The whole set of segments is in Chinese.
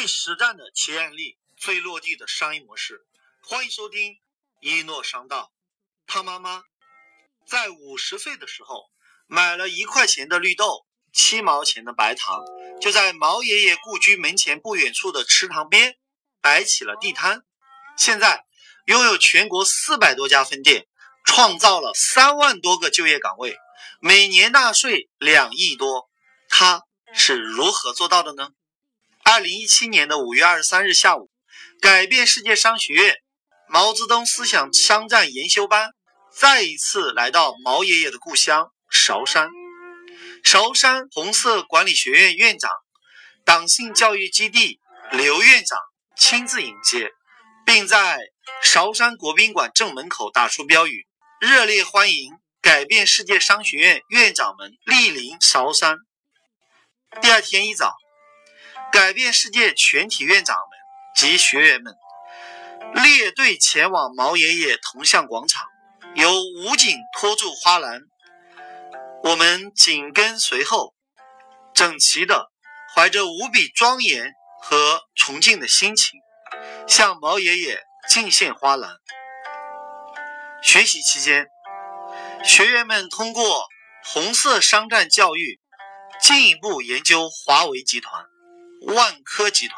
最实战的企业案例，最落地的商业模式。欢迎收听一诺商道。他妈妈在五十岁的时候，买了一块钱的绿豆，七毛钱的白糖，就在毛爷爷故居门前不远处的池塘边摆起了地摊。现在拥有全国四百多家分店，创造了三万多个就业岗位，每年纳税两亿多。他是如何做到的呢？二零一七年的五月二十三日下午，改变世界商学院毛泽东思想商战研修班再一次来到毛爷爷的故乡韶山。韶山红色管理学院院长、党性教育基地刘院长亲自迎接，并在韶山国宾馆正门口打出标语，热烈欢迎改变世界商学院院长们莅临韶山。第二天一早。改变世界全体院长们及学员们列队前往毛爷爷铜像广场，由武警拖住花篮，我们紧跟随后，整齐的怀着无比庄严和崇敬的心情，向毛爷爷敬献花篮。学习期间，学员们通过红色商战教育，进一步研究华为集团。万科集团、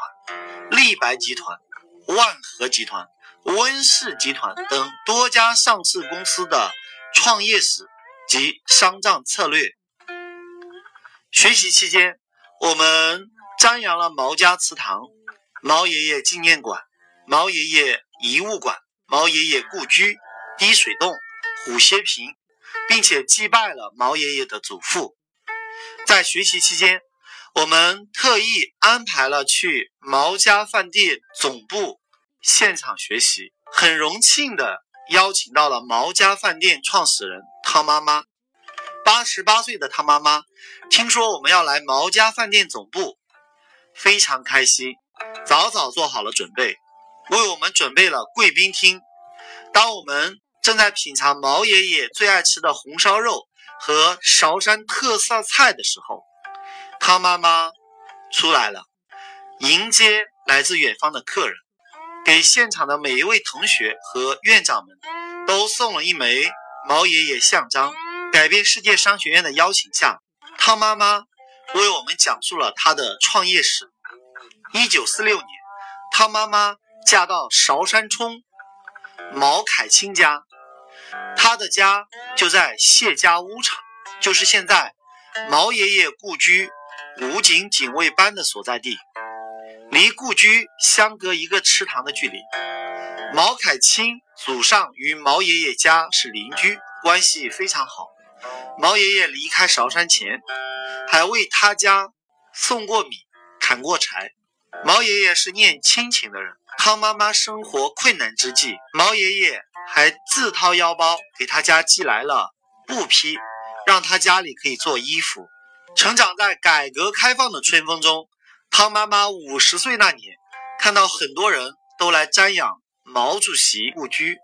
立白集团、万和集团、温氏集团等多家上市公司的创业史及商战策略。学习期间，我们瞻仰了毛家祠堂、毛爷爷纪念馆、毛爷爷遗物馆、毛爷爷故居、滴水洞、虎歇坪，并且祭拜了毛爷爷的祖父。在学习期间，我们特意安排了去毛家饭店总部现场学习，很荣幸的邀请到了毛家饭店创始人汤妈妈。八十八岁的汤妈妈听说我们要来毛家饭店总部，非常开心，早早做好了准备，为我们准备了贵宾厅。当我们正在品尝毛爷爷最爱吃的红烧肉和韶山特色菜的时候。汤妈妈出来了，迎接来自远方的客人，给现场的每一位同学和院长们都送了一枚毛爷爷像章。改变世界商学院的邀请下，汤妈妈为我们讲述了她的创业史。一九四六年，汤妈妈嫁到韶山冲毛凯清家，她的家就在谢家屋场，就是现在毛爷爷故居。武警警卫班的所在地，离故居相隔一个池塘的距离。毛凯清祖上与毛爷爷家是邻居，关系非常好。毛爷爷离开韶山前，还为他家送过米、砍过柴。毛爷爷是念亲情的人。汤妈妈生活困难之际，毛爷爷还自掏腰包给他家寄来了布匹，让他家里可以做衣服。成长在改革开放的春风中，汤妈妈五十岁那年，看到很多人都来瞻仰毛主席故居，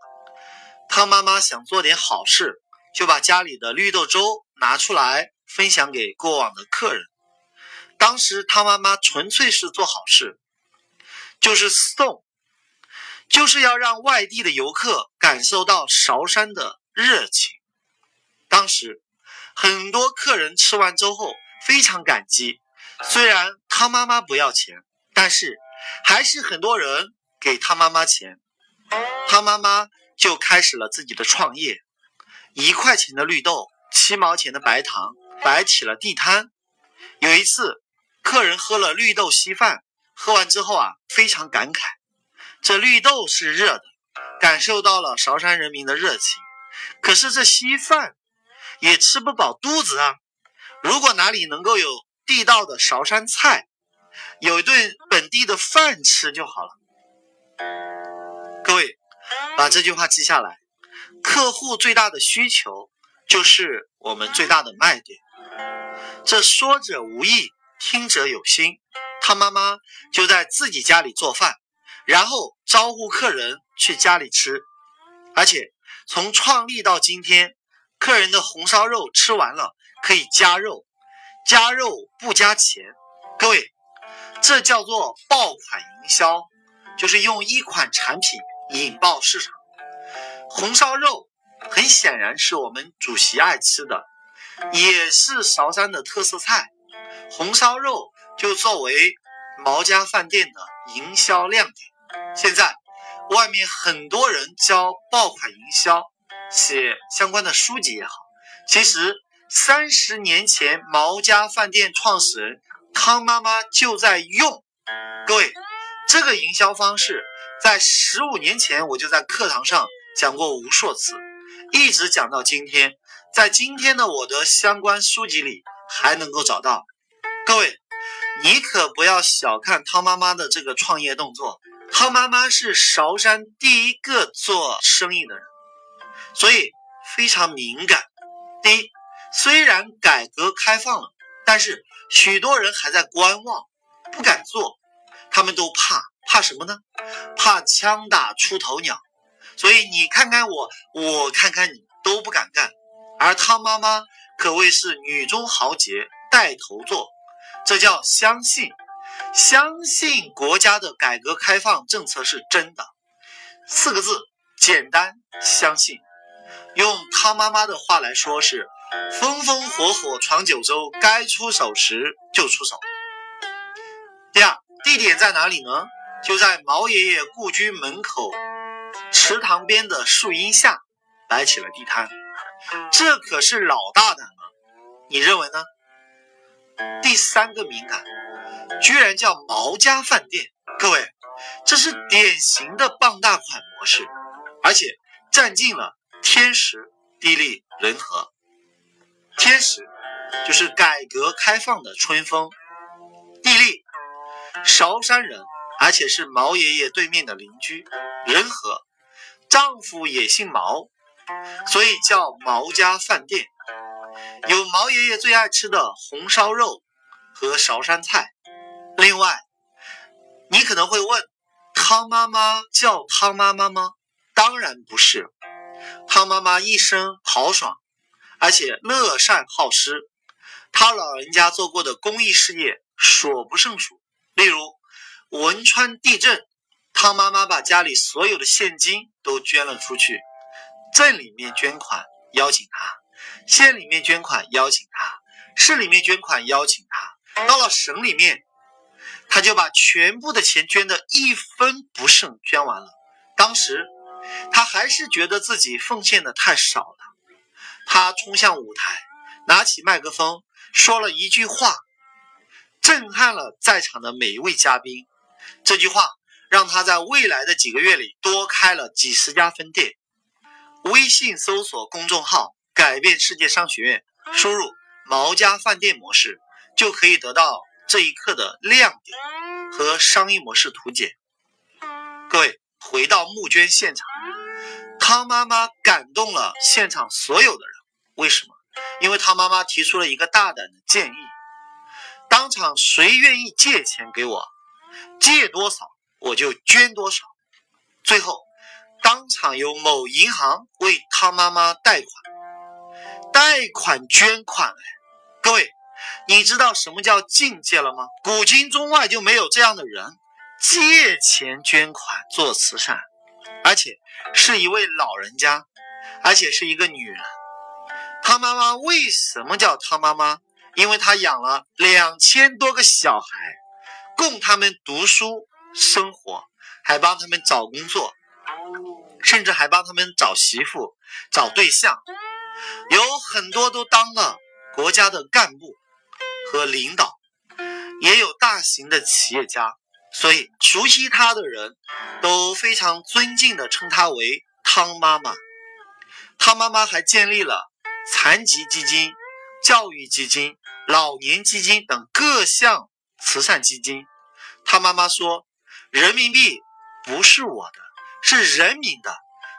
汤妈妈想做点好事，就把家里的绿豆粥拿出来分享给过往的客人。当时汤妈妈纯粹是做好事，就是送，就是要让外地的游客感受到韶山的热情。当时。很多客人吃完粥后非常感激，虽然汤妈妈不要钱，但是还是很多人给他妈妈钱。汤妈妈就开始了自己的创业，一块钱的绿豆，七毛钱的白糖，摆起了地摊。有一次，客人喝了绿豆稀饭，喝完之后啊，非常感慨，这绿豆是热的，感受到了韶山人民的热情。可是这稀饭。也吃不饱肚子啊！如果哪里能够有地道的韶山菜，有一顿本地的饭吃就好了。各位，把这句话记下来：客户最大的需求就是我们最大的卖点。这说者无意，听者有心。他妈妈就在自己家里做饭，然后招呼客人去家里吃，而且从创立到今天。客人的红烧肉吃完了可以加肉，加肉不加钱。各位，这叫做爆款营销，就是用一款产品引爆市场。红烧肉很显然是我们主席爱吃的，也是韶山的特色菜。红烧肉就作为毛家饭店的营销亮点。现在外面很多人教爆款营销，写相关的书籍也好，其实三十年前毛家饭店创始人汤妈妈就在用。各位，这个营销方式在十五年前我就在课堂上。讲过无数次，一直讲到今天，在今天的我的相关书籍里还能够找到。各位，你可不要小看汤妈妈的这个创业动作。汤妈妈是韶山第一个做生意的人，所以非常敏感。第一，虽然改革开放了，但是许多人还在观望，不敢做，他们都怕，怕什么呢？怕枪打出头鸟。所以你看看我，我看看你，都不敢干。而汤妈妈可谓是女中豪杰，带头做，这叫相信，相信国家的改革开放政策是真的。四个字，简单，相信。用他妈妈的话来说是：风风火火闯九州，该出手时就出手。第二，地点在哪里呢？就在毛爷爷故居门口。池塘边的树荫下摆起了地摊，这可是老大胆了。你认为呢？第三个敏感，居然叫毛家饭店。各位，这是典型的傍大款模式，而且占尽了天时地利人和。天时就是改革开放的春风，地利韶山人，而且是毛爷爷对面的邻居，人和。丈夫也姓毛，所以叫毛家饭店，有毛爷爷最爱吃的红烧肉和韶山菜。另外，你可能会问，汤妈妈叫汤妈妈吗？当然不是，汤妈妈一生豪爽，而且乐善好施，她老人家做过的公益事业数不胜数，例如汶川地震。汤妈妈把家里所有的现金都捐了出去，镇里面捐款邀请他，县里面捐款邀请他，市里面捐款邀请他，到了省里面，他就把全部的钱捐的一分不剩，捐完了。当时他还是觉得自己奉献的太少了，他冲向舞台，拿起麦克风说了一句话，震撼了在场的每一位嘉宾。这句话。让他在未来的几个月里多开了几十家分店。微信搜索公众号“改变世界商学院”，输入“毛家饭店模式”，就可以得到这一课的亮点和商业模式图解。各位，回到募捐现场，汤妈妈感动了现场所有的人。为什么？因为汤妈妈提出了一个大胆的建议：当场谁愿意借钱给我，借多少？我就捐多少，最后当场由某银行为汤妈妈贷款，贷款捐款。各位，你知道什么叫境界了吗？古今中外就没有这样的人，借钱捐款做慈善，而且是一位老人家，而且是一个女人。她妈妈为什么叫她妈妈？因为她养了两千多个小孩，供他们读书。生活还帮他们找工作，甚至还帮他们找媳妇、找对象，有很多都当了国家的干部和领导，也有大型的企业家，所以熟悉他的人都非常尊敬的称他为汤妈妈。汤妈妈还建立了残疾基金、教育基金、老年基金等各项慈善基金。汤妈妈说。人民币不是我的，是人民的，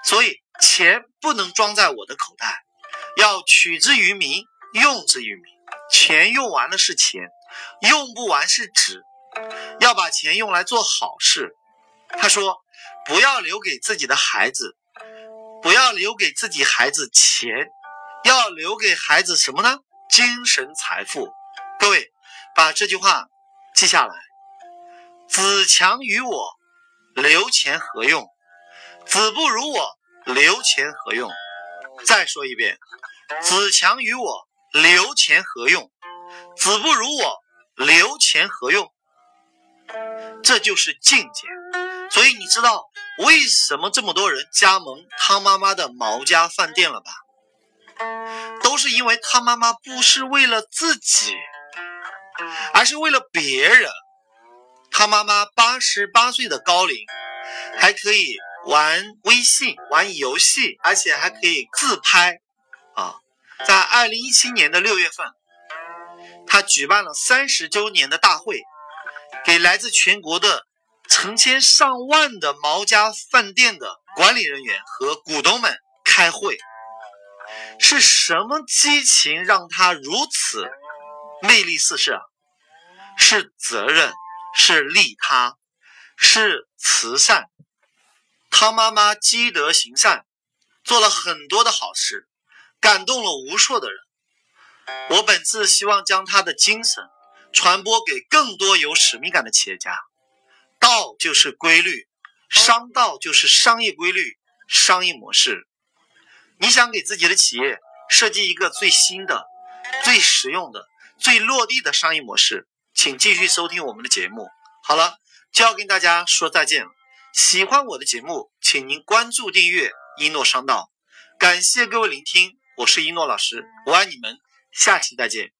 所以钱不能装在我的口袋，要取之于民，用之于民。钱用完了是钱，用不完是纸，要把钱用来做好事。他说：“不要留给自己的孩子，不要留给自己孩子钱，要留给孩子什么呢？精神财富。”各位，把这句话记下来。子强于我，留钱何用？子不如我，留钱何用？再说一遍，子强于我，留钱何用？子不如我，留钱何用？这就是境界。所以你知道为什么这么多人加盟汤妈妈的毛家饭店了吧？都是因为汤妈妈不是为了自己，而是为了别人。汤妈妈八十八岁的高龄，还可以玩微信、玩游戏，而且还可以自拍啊！在二零一七年的六月份，他举办了三十周年的大会，给来自全国的。成千上万的毛家饭店的管理人员和股东们开会，是什么激情让他如此魅力四射？是责任，是利他，是慈善。他妈妈积德行善，做了很多的好事，感动了无数的人。我本次希望将他的精神传播给更多有使命感的企业家。道就是规律，商道就是商业规律、商业模式。你想给自己的企业设计一个最新的、最实用的、最落地的商业模式，请继续收听我们的节目。好了，就要跟大家说再见了。喜欢我的节目，请您关注订阅一诺商道。感谢各位聆听，我是一诺老师，我爱你们，下期再见。